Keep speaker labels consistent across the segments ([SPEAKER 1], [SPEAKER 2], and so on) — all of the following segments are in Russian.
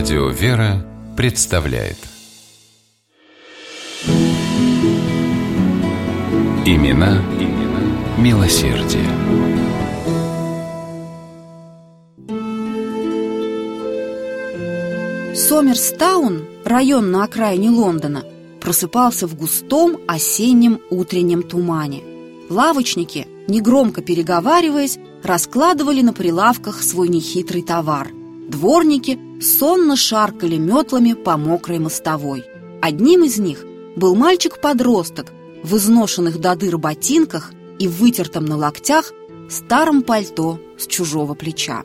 [SPEAKER 1] Радио «Вера» представляет Имена, имена милосердие.
[SPEAKER 2] Сомерстаун, район на окраине Лондона, просыпался в густом осеннем утреннем тумане. Лавочники, негромко переговариваясь, раскладывали на прилавках свой нехитрый товар. Дворники сонно шаркали метлами по мокрой мостовой. Одним из них был мальчик-подросток в изношенных до дыр ботинках и вытертом на локтях старом пальто с чужого плеча.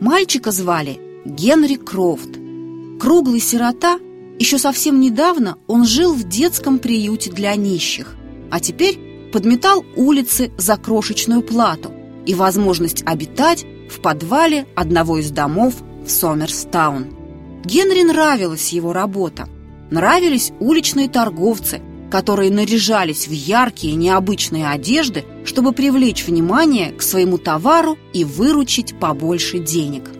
[SPEAKER 2] Мальчика звали Генри Крофт. Круглый сирота, еще совсем недавно он жил в детском приюте для нищих, а теперь подметал улицы за крошечную плату и возможность обитать в подвале одного из домов в Сомерстаун. Генри нравилась его работа. Нравились уличные торговцы, которые наряжались в яркие необычные одежды, чтобы привлечь внимание к своему товару и выручить побольше денег.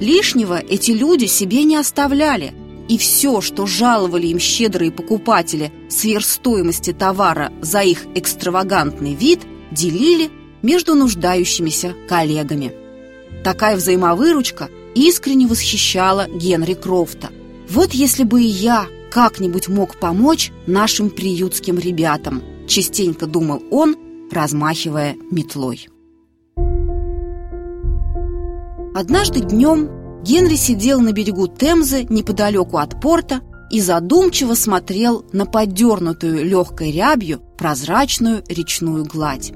[SPEAKER 2] Лишнего эти люди себе не оставляли, и все, что жаловали им щедрые покупатели сверх стоимости товара за их экстравагантный вид, делили между нуждающимися коллегами. Такая взаимовыручка искренне восхищала Генри Крофта. Вот если бы и я как-нибудь мог помочь нашим приютским ребятам, частенько думал он, размахивая метлой. Однажды днем Генри сидел на берегу Темзы неподалеку от порта и задумчиво смотрел на подернутую легкой рябью прозрачную речную гладь.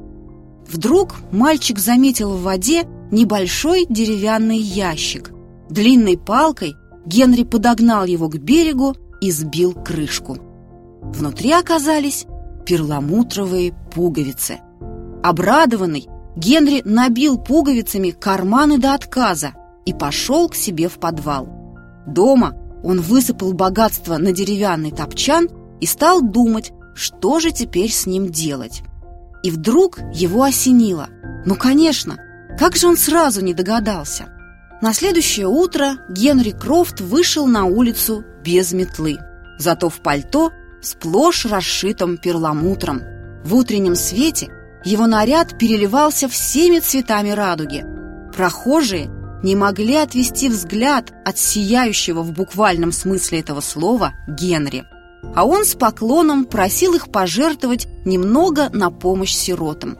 [SPEAKER 2] Вдруг мальчик заметил в воде небольшой деревянный ящик. Длинной палкой Генри подогнал его к берегу и сбил крышку. Внутри оказались перламутровые пуговицы. Обрадованный, Генри набил пуговицами карманы до отказа и пошел к себе в подвал. Дома он высыпал богатство на деревянный топчан и стал думать, что же теперь с ним делать. И вдруг его осенило. Ну, конечно, как же он сразу не догадался? На следующее утро Генри Крофт вышел на улицу без метлы, зато в пальто сплошь расшитым перламутром. В утреннем свете его наряд переливался всеми цветами радуги. Прохожие не могли отвести взгляд от сияющего в буквальном смысле этого слова Генри. А он с поклоном просил их пожертвовать немного на помощь сиротам.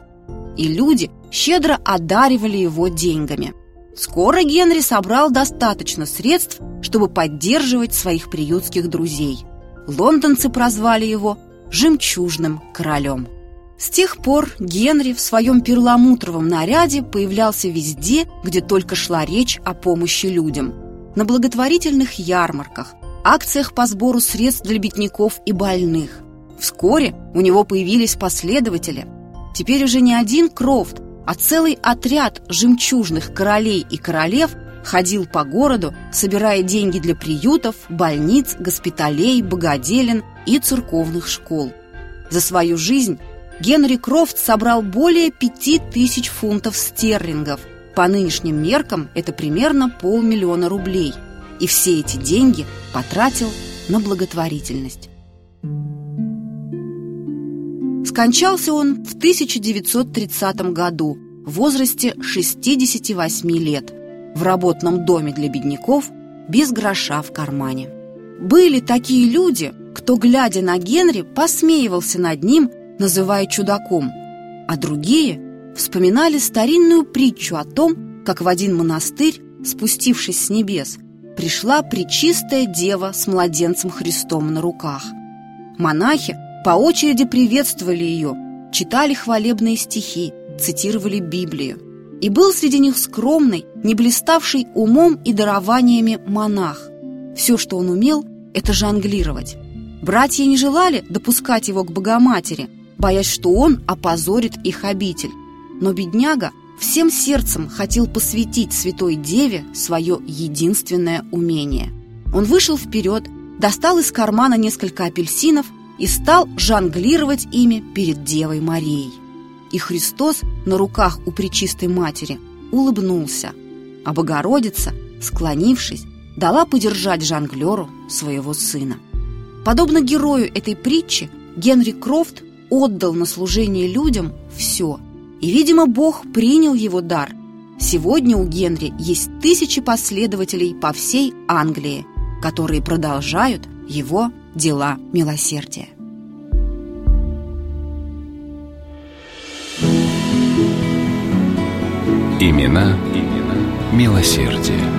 [SPEAKER 2] И люди щедро одаривали его деньгами. Скоро Генри собрал достаточно средств, чтобы поддерживать своих приютских друзей. Лондонцы прозвали его «жемчужным королем». С тех пор Генри в своем перламутровом наряде появлялся везде, где только шла речь о помощи людям. На благотворительных ярмарках, акциях по сбору средств для бедняков и больных. Вскоре у него появились последователи. Теперь уже не один Крофт, а целый отряд жемчужных королей и королев ходил по городу, собирая деньги для приютов, больниц, госпиталей, богоделен и церковных школ. За свою жизнь Генри Крофт собрал более пяти тысяч фунтов стерлингов. По нынешним меркам это примерно полмиллиона рублей. И все эти деньги потратил на благотворительность. Скончался он в 1930 году в возрасте 68 лет в работном доме для бедняков без гроша в кармане. Были такие люди, кто, глядя на Генри, посмеивался над ним называя чудаком, а другие вспоминали старинную притчу о том, как в один монастырь, спустившись с небес, пришла пречистая дева с младенцем Христом на руках. Монахи по очереди приветствовали ее, читали хвалебные стихи, цитировали Библию. И был среди них скромный, не блиставший умом и дарованиями монах. Все, что он умел, это жонглировать. Братья не желали допускать его к Богоматери, боясь, что он опозорит их обитель. Но бедняга всем сердцем хотел посвятить святой деве свое единственное умение. Он вышел вперед, достал из кармана несколько апельсинов и стал жонглировать ими перед Девой Марией. И Христос на руках у Пречистой Матери улыбнулся, а Богородица, склонившись, дала подержать жонглеру своего сына. Подобно герою этой притчи, Генри Крофт отдал на служение людям все. И, видимо, Бог принял его дар. Сегодня у Генри есть тысячи последователей по всей Англии, которые продолжают его дела милосердия.
[SPEAKER 1] Имена, имена милосердия.